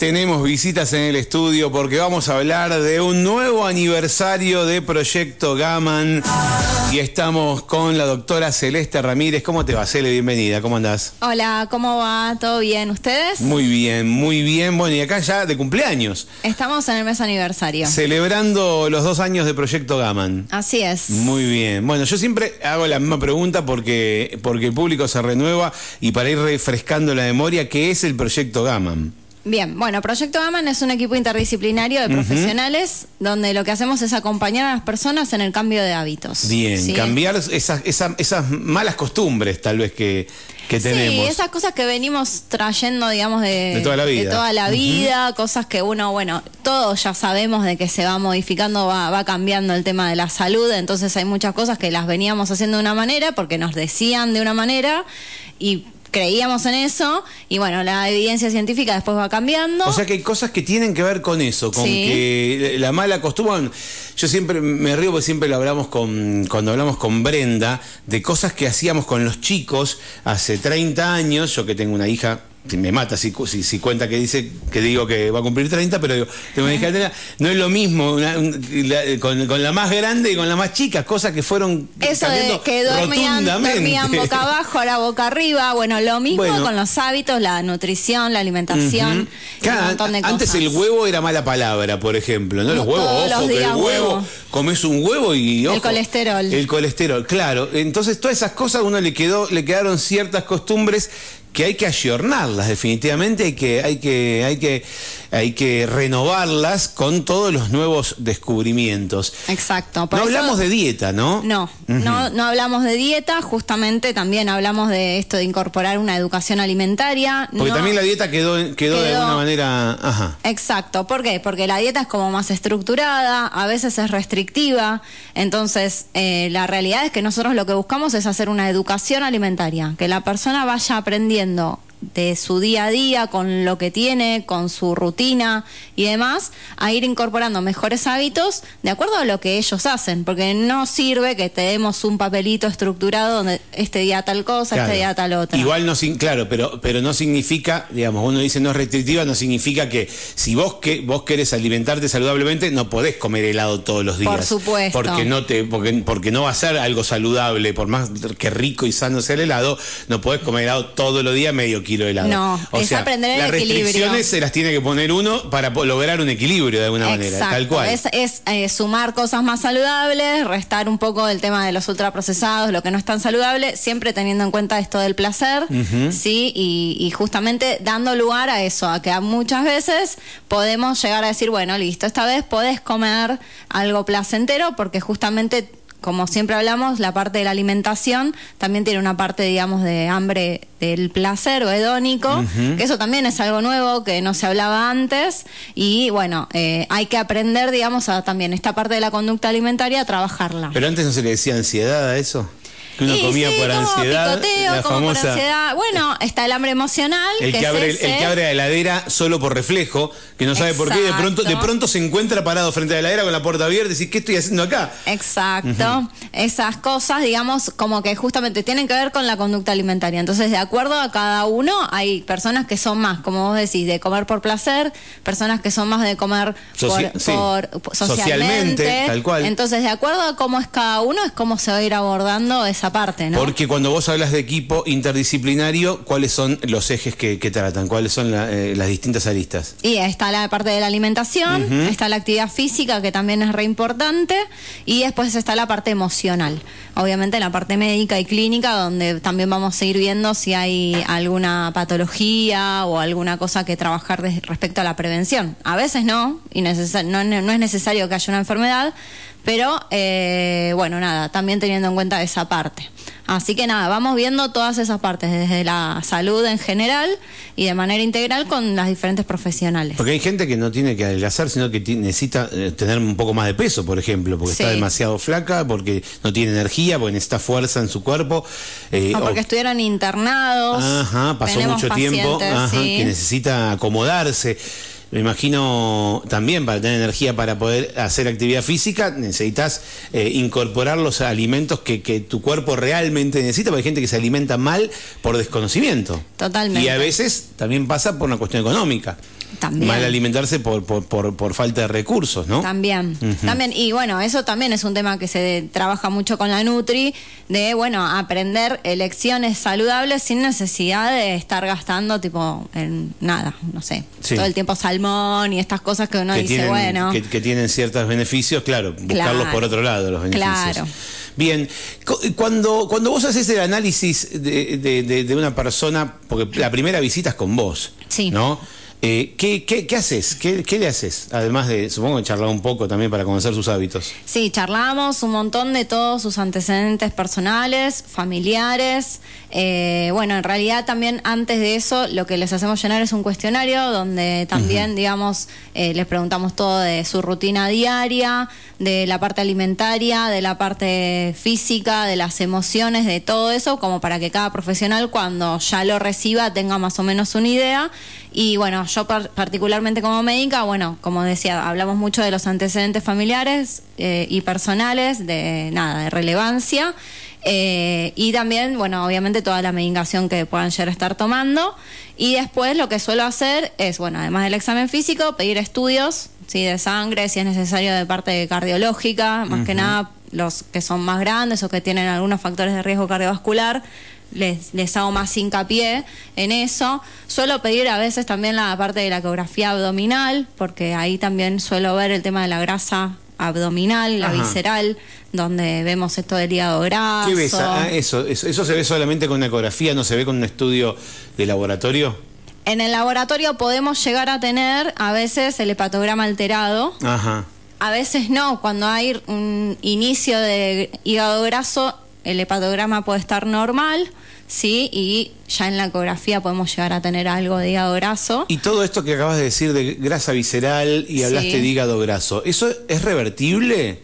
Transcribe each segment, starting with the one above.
tenemos visitas en el estudio porque vamos a hablar de un nuevo aniversario de Proyecto Gaman y estamos con la doctora Celeste Ramírez. ¿Cómo te va, Cele? Bienvenida, ¿cómo andás? Hola, ¿cómo va? ¿Todo bien? ¿Ustedes? Muy bien, muy bien. Bueno, y acá ya de cumpleaños. Estamos en el mes aniversario. Celebrando los dos años de Proyecto Gaman. Así es. Muy bien. Bueno, yo siempre hago la misma pregunta porque, porque el público se renueva y para ir refrescando la memoria, ¿qué es el Proyecto Gaman? Bien, bueno, Proyecto Gaman es un equipo interdisciplinario de profesionales donde lo que hacemos es acompañar a las personas en el cambio de hábitos. Bien, ¿sí? cambiar esas, esas, esas malas costumbres tal vez que, que tenemos. Sí, esas cosas que venimos trayendo, digamos, de, De toda la vida. de toda la vida, cosas que uno, bueno, todos ya sabemos de que se va modificando, va, va cambiando el tema de la salud, entonces hay muchas cosas que las veníamos haciendo de una manera porque nos decían de una manera y creíamos en eso y bueno, la evidencia científica después va cambiando. O sea que hay cosas que tienen que ver con eso, con Sí. que la mala costumbre. Yo siempre me río porque siempre lo hablamos con, cuando hablamos con Brenda, de cosas que hacíamos con los chicos hace 30 años. Yo que tengo una hija, me mata si, si, si cuenta que dice que digo que va a cumplir 30, pero digo, tengo una hija de 30, no es lo mismo una- la- con, con la más grande y con la más chica, cosas que fueron Eso de que dormían, boca abajo, ahora boca arriba. Bueno, lo mismo Bueno. con los hábitos, la nutrición, la alimentación, Claro, un montón de antes cosas. el huevo era mala palabra, por ejemplo, ¿no? Los No, huevos, ojo, los que el huevo, huevo. comes un huevo y ojo, colesterol. El colesterol, claro. Entonces todas esas cosas a uno le quedó, le quedaron ciertas costumbres que hay que ayornarlas, definitivamente hay que, hay que, hay que, hay que renovarlas con todos los nuevos descubrimientos. Exacto. No eso- hablamos de dieta, ¿no? No, no, no hablamos de dieta, justamente también hablamos de esto de incorporar una educación alimentaria. Porque no- también la dieta quedó, quedó, de Quedó- alguna manera, ajá. Exacto, ¿por qué? Porque la dieta es como más estructurada, a veces es restrictiva, entonces eh, la realidad es que nosotros lo que buscamos es hacer una educación alimentaria, que la persona vaya aprendiendo de su día a día, con lo que tiene, con su rutina y demás, a ir incorporando mejores hábitos de acuerdo a lo que ellos hacen, porque no sirve que te demos un papelito estructurado donde este día tal cosa, Claro. este día tal otra. Igual no, claro, pero, pero no significa, digamos, uno dice no es restrictiva, no significa que si vos que vos querés alimentarte saludablemente, no podés comer helado todos los días. Por supuesto. Porque no te, porque, porque no va a ser algo saludable, por más que rico y sano sea el helado, no podés comer helado todos los días medio kilo de helado. No, o es sea, aprender el las equilibrio. restricciones se las tiene que poner uno para lograr un equilibrio de alguna manera, tal cual. Es, es, eh, sumar cosas más saludables, restar un poco el tema de los ultraprocesados, lo que no es tan saludable, siempre teniendo en cuenta esto del placer, ¿sí? Y, y justamente dando lugar a eso, a que muchas veces podemos llegar a decir, bueno, listo, esta vez podés comer algo placentero porque justamente como siempre hablamos, la parte de la alimentación también tiene una parte, digamos, de hambre del placer o hedónico, que eso también es algo nuevo que no se hablaba antes y bueno, eh, hay que aprender, digamos, a también esta parte de la conducta alimentaria a trabajarla. Pero antes no se le decía ansiedad a eso. Que uno Y comía sí, por como ansiedad. picoteo, la como por ansiedad. Bueno, está el hambre emocional, El que, abre, el que abre la heladera solo por reflejo, que no sabe por qué, de pronto, de pronto se encuentra parado frente a la heladera con la puerta abierta y dice, ¿qué estoy haciendo acá? Exacto. Esas cosas, digamos, como que justamente tienen que ver con la conducta alimentaria. Entonces, de acuerdo a cada uno, hay personas que son más, como vos decís, de comer por placer, personas que son más de comer Socia- por, sí. por- por- Socialmente, socialmente. tal cual. Entonces, de acuerdo a cómo es cada uno, es cómo se va a ir abordando esa parte, ¿no? Porque cuando vos hablas de equipo interdisciplinario, ¿cuáles son los ejes que, que tratan? ¿Cuáles son la- eh, las distintas aristas? Y está la parte de la alimentación, está la actividad física, que también es re importante, y después está la parte emocional. Obviamente la parte médica y clínica, donde también vamos a ir viendo si hay alguna patología o alguna cosa que trabajar de- respecto a la prevención. A veces no, y no es necesario que haya una enfermedad, pero eh, bueno, nada, también teniendo en cuenta esa parte. Así que nada, vamos viendo todas esas partes, desde la salud en general y de manera integral con las diferentes profesionales. Porque hay gente que no tiene que adelgazar, sino que necesita eh, tener un poco más de peso, por ejemplo, porque Sí. está demasiado flaca, porque no tiene energía, porque necesita fuerza en su cuerpo. eh, O o- porque estuvieron internados. Ajá, pasó mucho tiempo, pacientes, ajá, sí. que necesita acomodarse. Me imagino también para tener energía para poder hacer actividad física, necesitas eh, incorporar los alimentos que, que, tu cuerpo realmente necesita, porque hay gente que se alimenta mal por desconocimiento. Totalmente. Y a veces también pasa por una cuestión económica. También. Mal alimentarse por, por, por, por, falta de recursos, ¿no? También, también. Y bueno, eso también es un tema que se trabaja mucho con la Nutri, de, bueno, aprender elecciones saludables sin necesidad de estar gastando, tipo, en nada, no sé, Sí. todo el tiempo salmón y estas cosas que uno que dice, tienen, bueno. que, que tienen ciertos beneficios, claro, buscarlos Claro. por otro lado, los beneficios. Claro. Bien, cu- cuando, cuando vos haces el análisis de, de- de- de una persona, porque la primera visita es con vos, Sí. ¿no? Eh, ¿qué, qué, qué haces? ¿Qué, ¿Qué le haces? Además de, supongo que charlar un poco también para conocer sus hábitos. Sí, charlamos un montón de todos sus antecedentes personales, familiares. Eh, bueno, en realidad también antes de eso lo que les hacemos llenar es un cuestionario donde también, digamos, eh, les preguntamos todo de su rutina diaria, de la parte alimentaria, de la parte física, de las emociones, de todo eso, como para que cada profesional cuando ya lo reciba tenga más o menos una idea. Y bueno, yo par- particularmente como médica, bueno, como decía, hablamos mucho de los antecedentes familiares eh, y personales, de nada, de relevancia. eh, y también, bueno, obviamente toda la medicación que puedan llegar a estar tomando. Y después lo que suelo hacer es, bueno, además del examen físico, pedir estudios, ¿sí? De sangre, si es necesario de parte cardiológica, más que nada los que son más grandes o que tienen algunos factores de riesgo cardiovascular les, les hago más hincapié en eso. Suelo pedir a veces también la parte de la ecografía abdominal, porque ahí también suelo ver el tema de la grasa abdominal, la Ajá. visceral, donde vemos esto del hígado graso. ¿Qué ves? Ah, eso, eso, ¿Eso se ve solamente con una ecografía? ¿No se ve con un estudio de laboratorio? En el laboratorio podemos llegar a tener a veces el hepatograma alterado. Ajá. A veces no, cuando hay un inicio de hígado graso, el hepatograma puede estar normal, ¿sí? Y ya en la ecografía podemos llegar a tener algo de hígado graso. Y todo esto que acabas de decir de grasa visceral y Sí. hablaste de hígado graso, ¿eso es revertible?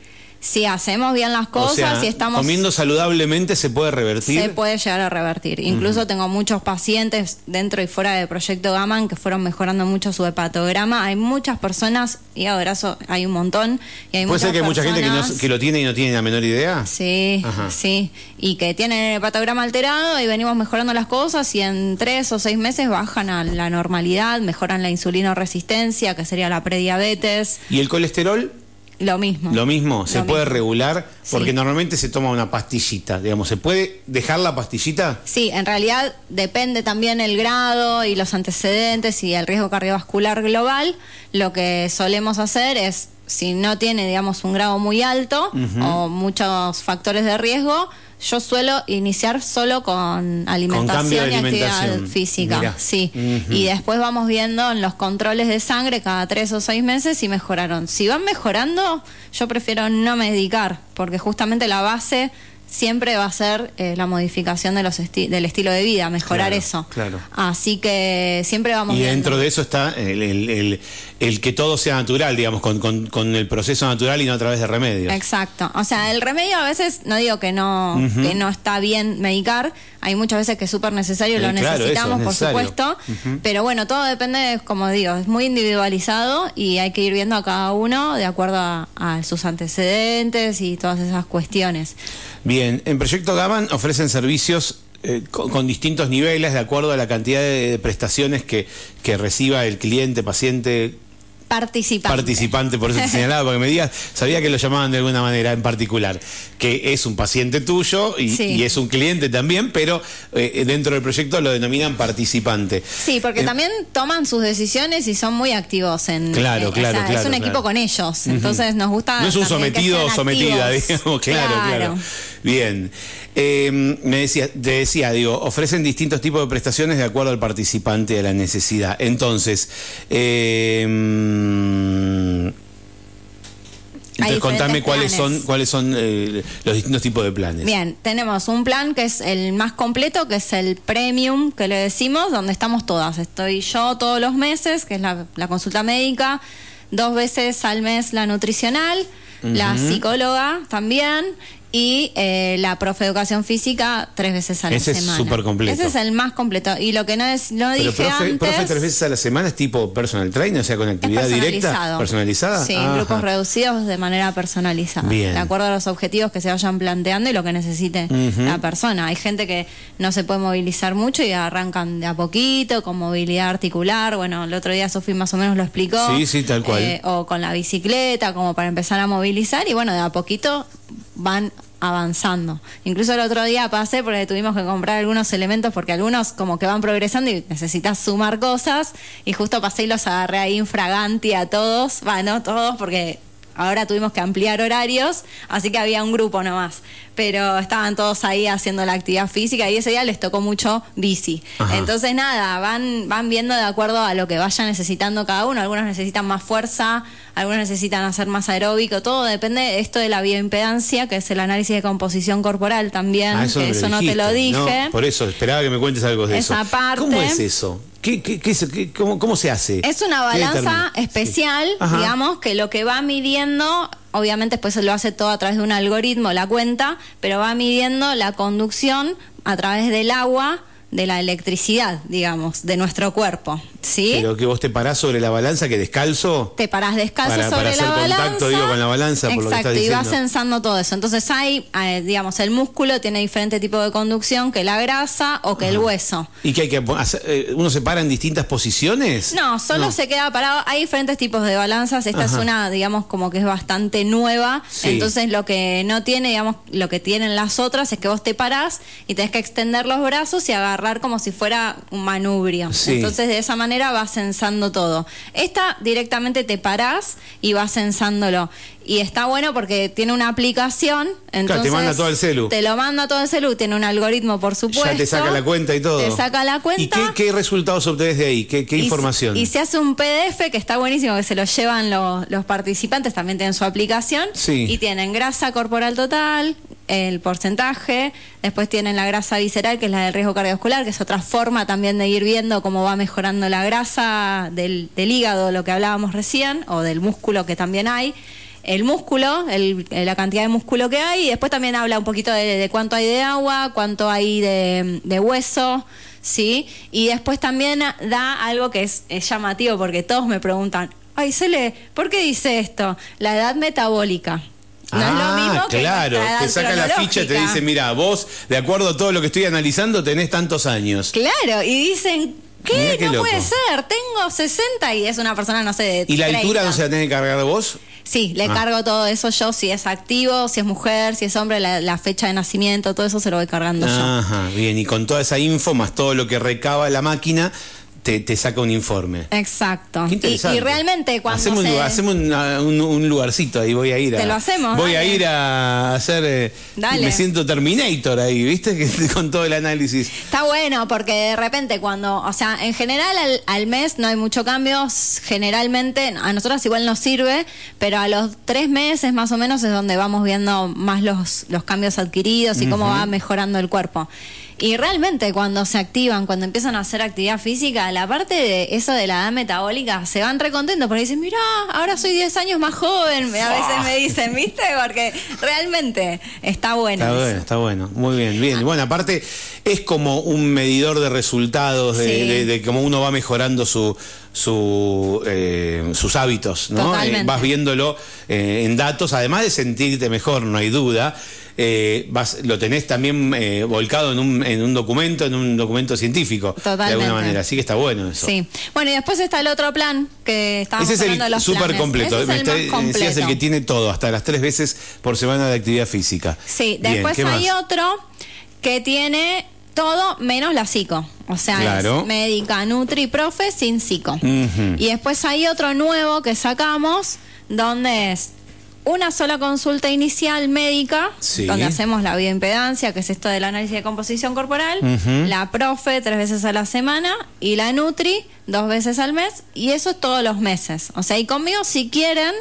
Si hacemos bien las cosas, o sea, si estamos... comiendo saludablemente se puede revertir. Se puede llegar a revertir. Incluso tengo muchos pacientes dentro y fuera del proyecto Gaman que fueron mejorando mucho su hepatograma. Hay muchas personas, hígado graso hay un montón. Y hay ¿Puede ser que hay mucha gente que, no- personas- que lo tiene y no tiene la menor idea? Sí, Ajá. sí. Y que tienen el hepatograma alterado y venimos mejorando las cosas y en tres o seis meses bajan a la normalidad, mejoran la insulinoresistencia, que sería la prediabetes, ¿Y el colesterol? Lo mismo. Lo mismo, se Lo puede mismo. regular porque Sí. normalmente se toma una pastillita, digamos, ¿se puede dejar la pastillita? Sí, en realidad depende también el grado y los antecedentes y el riesgo cardiovascular global. Lo que solemos hacer es, si no tiene, digamos, un grado muy alto o muchos factores de riesgo, yo suelo iniciar solo con alimentación y actividad física. Sí. Y después vamos viendo en los controles de sangre cada tres o seis meses si mejoraron. Si van mejorando, yo prefiero no medicar, porque justamente la base siempre va a ser eh, la modificación de los esti- del estilo de vida, mejorar Claro, eso. claro. Así que siempre vamos Y viendo. dentro de eso está el, el- el- el que todo sea natural, digamos, con, con- con el proceso natural y no a través de remedios. Exacto. O sea, el remedio a veces, no digo que no, que no está bien medicar, hay muchas veces que es súper necesario, Eh, lo claro, eso, necesitamos, es por supuesto. Pero bueno, todo depende, como digo, es muy individualizado y hay que ir viendo a cada uno de acuerdo a, a sus antecedentes y todas esas cuestiones. Bien, en Proyecto Gaman ofrecen servicios eh, con, con distintos niveles de acuerdo a la cantidad de prestaciones que, que reciba el cliente, paciente, Participante. participante, por eso te señalaba, porque me digas, sabía que lo llamaban de alguna manera en particular, que es un paciente tuyo y, Sí. y es un cliente también, pero eh, dentro del proyecto lo denominan participante. Sí, porque Eh, también toman sus decisiones y son muy activos en. Claro, eh, claro, Es claro, un equipo con ellos, entonces nos gusta. No es un que sometido o sometida, digamos, claro, claro. Bien. Eh, me decía, te decía, digo, ofrecen distintos tipos de prestaciones de acuerdo al participante y a la necesidad. Entonces, eh, mm, entonces contame cuáles son, cuáles son eh, los distintos tipos de planes. Bien, tenemos un plan que es el más completo, que es el premium, que le decimos, donde estamos todas. Estoy yo todos los meses, que es la, la consulta médica, dos veces al mes la nutricional, la psicóloga también y eh, la profe de educación física tres veces a la Ese semana. es súper completo. Ese es el más completo. Y lo que no es no Pero dije profe, antes. profe tres veces a la semana es tipo personal trainer, o sea, con actividad directa, personalizada. Sí, Ajá. grupos reducidos de manera personalizada. Bien. De acuerdo a los objetivos que se vayan planteando y lo que necesite la persona. Hay gente que no se puede movilizar mucho y arrancan de a poquito, con movilidad articular. Bueno, el otro día Sofi más o menos lo explicó. Sí, sí, tal cual. Eh, o con la bicicleta, como para empezar a movilizar. Y bueno, de a poquito van avanzando. Incluso el otro día pasé porque tuvimos que comprar algunos elementos porque algunos como que van progresando y necesitas sumar cosas y justo pasé y los agarré ahí infraganti a todos, bueno, todos porque ahora tuvimos que ampliar horarios, así que había un grupo nomás, pero estaban todos ahí haciendo la actividad física y ese día les tocó mucho bici. Ajá. Entonces nada, van van viendo de acuerdo a lo que vaya necesitando cada uno, algunos necesitan más fuerza, algunos necesitan hacer más aeróbico, todo depende de esto de la bioimpedancia, que es el análisis de composición corporal también, Ah, eso, no te lo dije. ¿no? Por eso, esperaba que me cuentes algo de Esa eso. parte- ¿Cómo es eso? ¿Qué, qué, qué cómo, cómo se hace? Es una ¿Qué balanza especial, Sí. Digamos, que lo que va midiendo, obviamente después lo hace todo a través de un algoritmo, la cuenta, pero va midiendo la conducción a través del agua, de la electricidad, digamos, de nuestro cuerpo, ¿sí? Pero que vos te parás sobre la balanza, que descalzo. te parás descalzo Para- sobre para hacer la balanza. contacto, digo, con la balanza, por lo que Exacto, estás y vas censando todo eso. Entonces hay, eh, digamos, el músculo tiene diferente tipo de conducción que la grasa o que el hueso. ¿Y que hay que hacer? eh, ¿Uno se para en distintas posiciones? No, solo se queda parado. Hay diferentes tipos de balanzas. Esta Ajá. es una, digamos, como que es bastante nueva. Sí. Entonces, lo que no tiene, digamos, lo que tienen las otras es que vos te parás y tenés que extender los brazos y agarrar como si fuera un manubrio. Sí. Entonces, de esa manera vas censando todo. Esta directamente te parás y vas censándolo. Y está bueno porque tiene una aplicación. Entonces, te manda todo el celu. Te lo manda todo el celu. Tiene un algoritmo, por supuesto. Ya te saca la cuenta y todo. Te saca la cuenta. ¿Y qué, qué resultados obtenés de ahí? ¿Qué, qué Y se- información? Y se hace un PDF que está buenísimo, que se lo llevan los, los participantes, también tienen su aplicación. Sí. Y tienen grasa corporal total, el porcentaje, después tienen la grasa visceral, que es la del riesgo cardiovascular, que es otra forma también de ir viendo cómo va mejorando la grasa del, del hígado, lo que hablábamos recién, o del músculo que también hay. El músculo, el- la cantidad de músculo que hay, y después también habla un poquito de, de cuánto hay de agua, cuánto hay de, hueso, ¿sí? Y después también da algo que es, es llamativo, porque todos me preguntan, ay, Cele, ¿por qué dice esto? La edad metabólica. No es lo Ah, mismo que claro, te saca la ficha y te dice, mira, vos, de acuerdo a todo lo que estoy analizando, tenés tantos años. Claro, y dicen, ¿qué? No loco. puede ser, tengo 60 y es una persona, no sé, de ¿Y la altura 30. no se la tenés que cargar vos? Sí, le Ah. cargo todo eso yo, si es activo, si es mujer, si es hombre, la, la fecha de nacimiento, todo eso se lo voy cargando yo. Ajá, bien, y con toda esa info, más todo lo que recaba la máquina, te, te saca un informe. Exacto. Qué Y, interesante. y realmente cuando hacemos, un, lugar- hacemos una- un, un lugarcito ahí, voy a ir a. Te lo hacemos, Voy a ir a hacer. eh, Dale. Me siento Terminator ahí, ¿viste? Con todo el análisis. Está bueno porque de repente cuando, o sea, en general al, al mes no hay mucho cambio, generalmente a nosotros igual nos sirve, pero a los tres meses más o menos es donde vamos viendo más los, los cambios adquiridos y cómo va mejorando el cuerpo. Y realmente cuando se activan, cuando empiezan a hacer actividad física, la parte de eso de la edad metabólica, se van recontentos porque dicen, mira, ahora soy 10 años más joven, a veces me dicen, ¿viste? Porque realmente está bueno. Está eso. bueno, está bueno. Muy bien, bien. Bueno, aparte, es como un medidor de resultados, de, Sí. de- de cómo uno va mejorando su, su, eh, sus hábitos, ¿no? Eh, vas viéndolo eh, en datos, además de sentirte mejor, no hay duda. vas, lo tenés también volcado en un, en un documento, en un documento científico, de Totalmente. alguna manera. Así que está bueno eso. Sí. Bueno, y después está el otro plan que estábamos Ese es hablando de el los súper planes. completo. Ese es el está- más completo. decías el que tiene todo, hasta las tres veces por semana de actividad física. Sí, Bien, después ¿qué hay más? otro que tiene todo menos la psico. O sea, Claro. es médica, nutri, profe sin psico. Y después hay otro nuevo que sacamos donde es una sola consulta inicial médica, Sí. donde hacemos la bioimpedancia, que es esto del análisis de composición corporal, la profe tres veces a la semana y la nutri dos veces al mes, y eso es todos los meses. O sea, y conmigo si quieren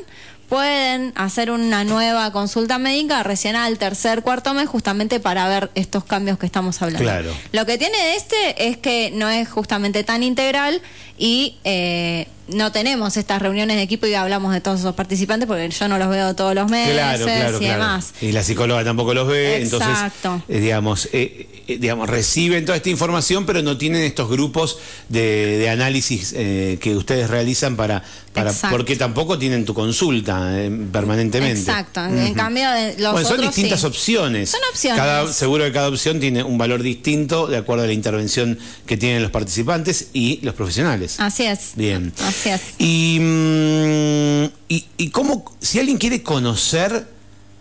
pueden hacer una nueva consulta médica recién al tercer, cuarto mes, justamente para ver estos cambios que estamos hablando. Claro. Lo que tiene este es que no es justamente tan integral y eh, no tenemos estas reuniones de equipo y hablamos de todos esos participantes porque yo no los veo todos los meses Claro, claro, y claro. demás. Y la psicóloga tampoco los ve, Exacto. entonces, eh, digamos, eh, eh, digamos, reciben toda esta información, pero no tienen estos grupos de, de análisis eh, que ustedes realizan para, para Exacto. porque tampoco tienen tu consulta permanentemente. Exacto. En cambio, de los bueno, son otros distintas sí. opciones. Son opciones. Cada, seguro que cada opción tiene un valor distinto de acuerdo a la intervención que tienen los participantes y los profesionales. Así es. Bien. Así es. Y, mm, y, y cómo, si alguien quiere conocer,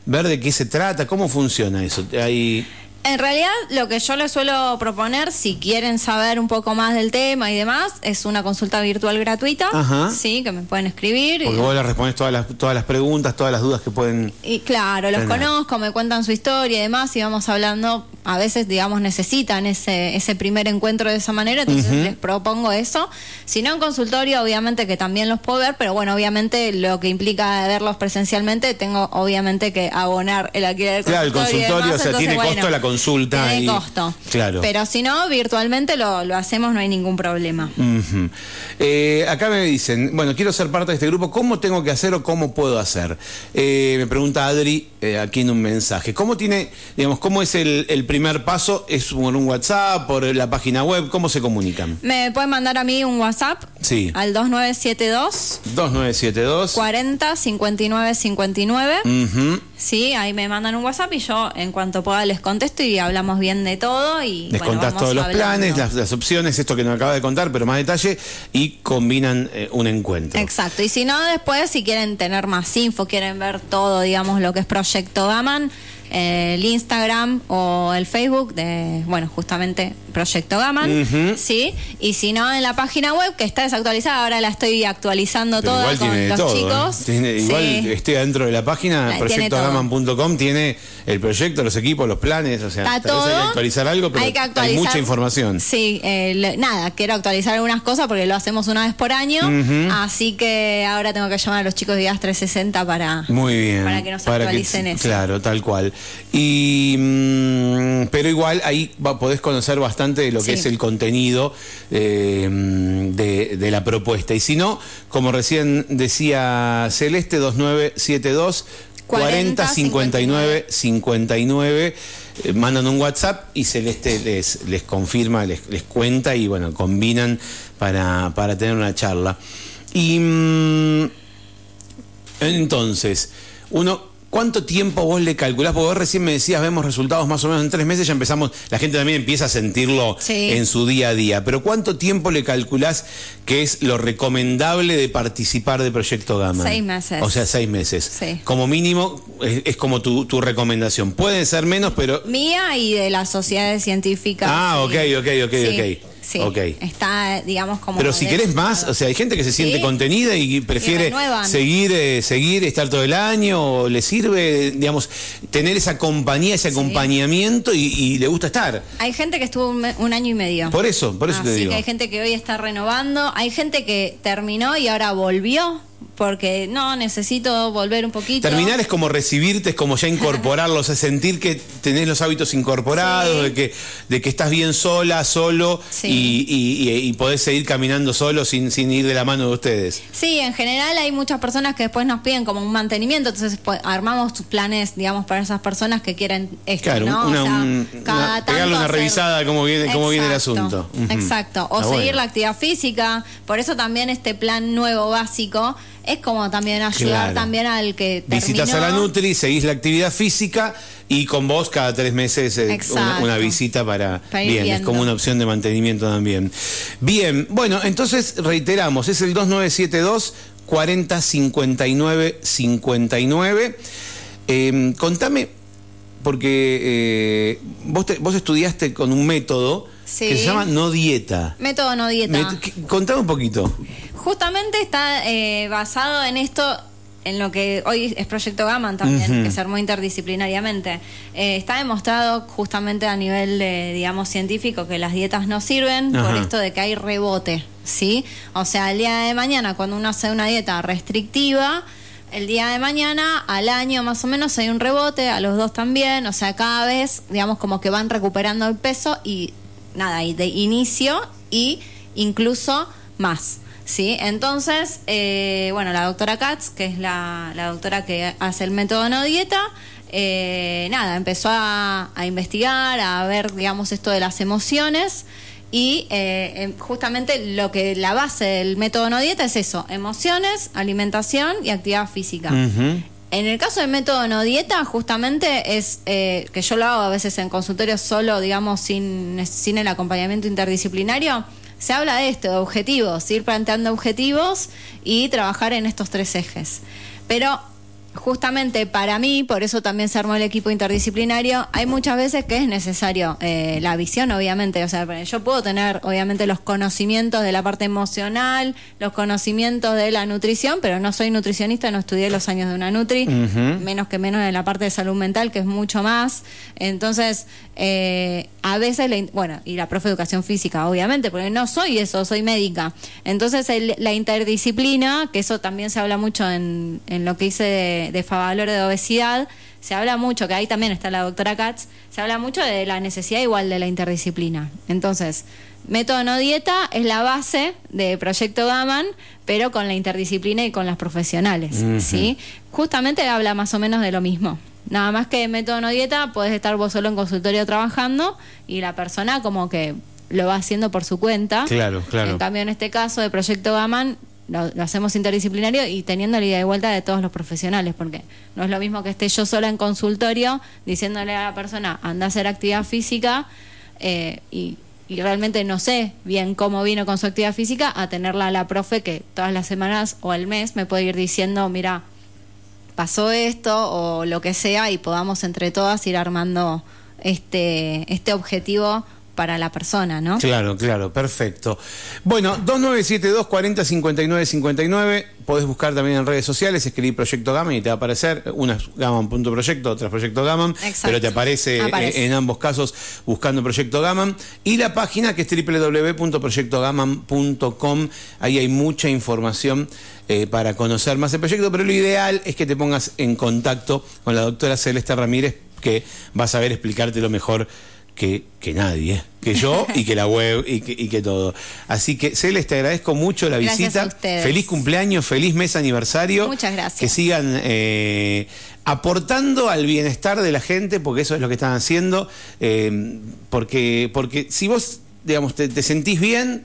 ver de qué se trata, cómo funciona eso. Hay, En realidad, lo que yo les suelo proponer, si quieren saber un poco más del tema y demás, es una consulta virtual gratuita. Ajá. Sí, que me pueden escribir. y- porque vos le respondes todas las, todas las preguntas, todas las dudas que pueden. Y claro, los Tener. conozco, me cuentan su historia y demás, y vamos hablando, a veces, digamos, necesitan ese, ese primer encuentro de esa manera, entonces les propongo eso. Si no en consultorio, obviamente que también los puedo ver, pero bueno, obviamente lo que implica verlos presencialmente, tengo obviamente que abonar el alquiler del Claro, el consultorio. y consultorio, demás, o sea, entonces, tiene bueno, costo la consulta Tiene y- costo. Claro. Pero si no, virtualmente lo, lo hacemos, no hay ningún problema. Eh, acá me dicen, bueno, quiero ser parte de este grupo, ¿cómo tengo que hacer o cómo puedo hacer? Eh, me pregunta Adri eh, aquí en un mensaje. ¿Cómo tiene, digamos, cómo es el, el primer paso? ¿Es por un WhatsApp, por la página web? ¿Cómo se comunican? Me pueden mandar a mí un WhatsApp Sí. al 2972 2972. 40 59 59. Ujú. Sí, ahí me mandan un WhatsApp y yo en cuanto pueda les contesto y hablamos bien de todo y Les bueno, contás vamos todos los planes, las, las opciones, esto que nos acaba de contar, pero más detalle, y combinan eh, un encuentro. Exacto, y si no después si quieren tener más info, quieren ver todo, digamos lo que es Proyecto Gaman, el Instagram o el Facebook de, bueno, justamente Proyecto Gaman, sí, y si no en la página web que está desactualizada, ahora la estoy actualizando Pero toda igual con los todo. chicos. ¿eh? Tiene- Sí. igual esté adentro de la página, tiene proyectogaman.com, tiene el proyecto, los equipos, los planes, o sea, Está tal vez hay que actualizar algo, pero hay, que actualizar, mucha información. Sí, eh, le- nada, quiero actualizar algunas cosas porque lo hacemos una vez por año. Así que ahora tengo que llamar a los chicos de IAS 360 para, Muy bien. para que nos actualicen eso. Claro, tal cual. Y, mm, pero igual ahí va- podés conocer bastante de lo que Sí. es el contenido eh, de, de la propuesta. Y si no, como recién decía Celeste, 2972 40 59 59 eh, mandan un WhatsApp y Celeste les, les confirma, les, les cuenta y bueno, combinan para, para tener una charla. Y mm, entonces, uno, ¿cuánto tiempo vos le calculás? Porque vos recién me decías, vemos resultados más o menos en tres meses, ya empezamos, la gente también empieza a sentirlo Sí. en su día a día. Pero ¿cuánto tiempo le calculás que es lo recomendable de participar de Proyecto Gama? Seis meses. O sea, seis meses. Sí. Como mínimo, es, es como tu, tu recomendación. Pueden ser menos, pero... Mía y de las sociedades científicas. Ah, sí. ok, ok, ok, ok. Sí, está, digamos, como. Pero si querés más, o sea, hay gente que se siente Sí. contenida y prefiere renuevan. seguir, eh, seguir, estar todo el año, o le sirve, digamos, tener esa compañía, ese acompañamiento y, y le gusta estar. Hay gente que estuvo un, año y medio. Por eso, por eso Así te digo. que hay gente que hoy está renovando, hay gente que terminó y ahora volvió porque no necesito volver un poquito. Terminar es como recibirte, es como ya incorporarlos, es sentir que tenés los hábitos incorporados, Sí. de, que, de que estás bien sola, solo Sí. y, y- y- y podés seguir caminando solo sin, sin ir de la mano de ustedes. Sí, en general hay muchas personas que después nos piden como un mantenimiento, entonces pues, armamos planes, digamos, para esas personas que quieren esto, Claro, ¿no? una- o sea, un- cada pegarle una hacer- revisada a cómo viene- cómo viene el asunto. Exacto, o Está seguir bueno. la actividad física, por eso también este plan nuevo básico es como también ayudar Claro. también al que Visitas a la terminó. Nutri, seguís la actividad física y con vos cada tres meses eh, una, visita para... Para bien, es como una opción de mantenimiento también. Bien, bueno, entonces reiteramos, es el 2972 40 59 59. Eh, contame, porque eh, vos, te- vos estudiaste con un método Sí. que se llama no dieta. Método no dieta. Me- que- contame un poquito. Justamente está eh, basado en esto, en lo que hoy es Proyecto Gaman también, que se armó interdisciplinariamente. Eh, está demostrado justamente a nivel, de, digamos, científico que las dietas no sirven por esto de que hay rebote, ¿sí? O sea, el día de mañana, cuando uno hace una dieta restrictiva, el día de mañana, al año más o menos, hay un rebote, a los dos también, o sea, cada vez, digamos, como que van recuperando el peso y nada, de inicio y incluso más. ¿sí? Entonces, eh, bueno, la doctora Katz, que es la, la doctora que hace el método no dieta, eh, nada, empezó a, a, investigar, a ver, digamos, esto de las emociones y eh, em, justamente lo que la base del método no dieta es eso, emociones, alimentación y actividad física. En el caso del método no dieta, justamente es eh, que yo lo hago a veces en consultorio solo, digamos, sin el acompañamiento interdisciplinario. Se habla de esto, de objetivos, ir planteando objetivos y trabajar en estos tres ejes. Pero justamente para mí, por eso también se armó el equipo interdisciplinario, hay muchas veces que es necesario eh, la visión, obviamente. O sea, yo puedo tener, obviamente, los conocimientos de la parte emocional, los conocimientos de la nutrición, pero no soy nutricionista, no estudié los años de una Nutri, uh -huh. menos que menos en la parte de salud mental, que es mucho más. Entonces, eh, a veces, la, bueno, y la profe de educación física, obviamente, porque no soy eso, soy médica. Entonces, el, la interdisciplina, que eso también se habla mucho en, en lo que hice de, de Favalor de obesidad, se habla mucho, que ahí también está la doctora Katz, se habla mucho de la necesidad igual de la interdisciplina. Entonces, método no dieta es la base de Proyecto Gaman, pero con la interdisciplina y con las profesionales, uh -huh. ¿sí? Justamente habla más o menos de lo mismo. Nada más que método no dieta, puedes estar vos solo en consultorio trabajando y la persona como que lo va haciendo por su cuenta. Claro, claro. En cambio, en este caso de Proyecto Gaman, lo, hacemos interdisciplinario y teniendo la ida y vuelta de todos los profesionales, porque no es lo mismo que esté yo sola en consultorio diciéndole a la persona, anda a hacer actividad física eh, y, y, realmente no sé bien cómo vino con su actividad física, a tenerla a la profe que todas las semanas o al mes me puede ir diciendo, mira, pasó esto o lo que sea y podamos entre todas ir armando este, este objetivo para la persona, ¿no? Claro, claro, perfecto. Bueno, 2972 40 59 59, podés buscar también en redes sociales, escribir Proyecto Gaman y te va a aparecer, una es Gaman.proyecto, otra es Proyecto Gaman, pero te aparece, aparece. En, en, ambos casos buscando Proyecto Gaman, y la página que es www.proyectogaman.com, ahí hay mucha información eh, para conocer más el proyecto, pero lo ideal es que te pongas en contacto con la doctora Celeste Ramírez, que va a saber explicarte lo mejor que, que nadie, que yo y que la web y que, y que todo. Así que, Celeste, te agradezco mucho la visita. Feliz cumpleaños, feliz mes aniversario. Muchas gracias. Que sigan eh, aportando al bienestar de la gente, porque eso es lo que están haciendo. Eh, porque, porque si vos, digamos, te, te sentís bien,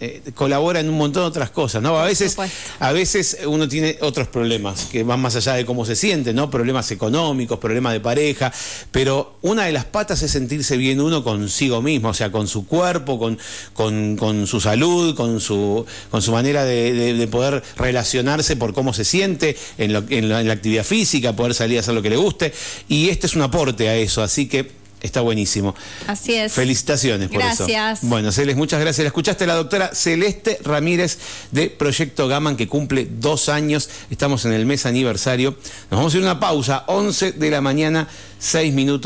eh, colabora en un montón de otras cosas, ¿no? A veces, a veces uno tiene otros problemas que van más allá de cómo se siente, ¿no? Problemas económicos, problemas de pareja, pero una de las patas es sentirse bien uno consigo mismo, o sea, con su cuerpo, con, con, con su salud, con su, con su manera de, de, de, poder relacionarse por cómo se siente en, lo, en, lo, en la actividad física, poder salir a hacer lo que le guste, y este es un aporte a eso, así que Está buenísimo. Así es. Felicitaciones por gracias. eso. Gracias. Bueno, Celeste, muchas gracias. La escuchaste la doctora Celeste Ramírez de Proyecto Gaman, que cumple dos años. Estamos en el mes aniversario. Nos vamos a ir a una pausa, 11 de la mañana, 6 minutos.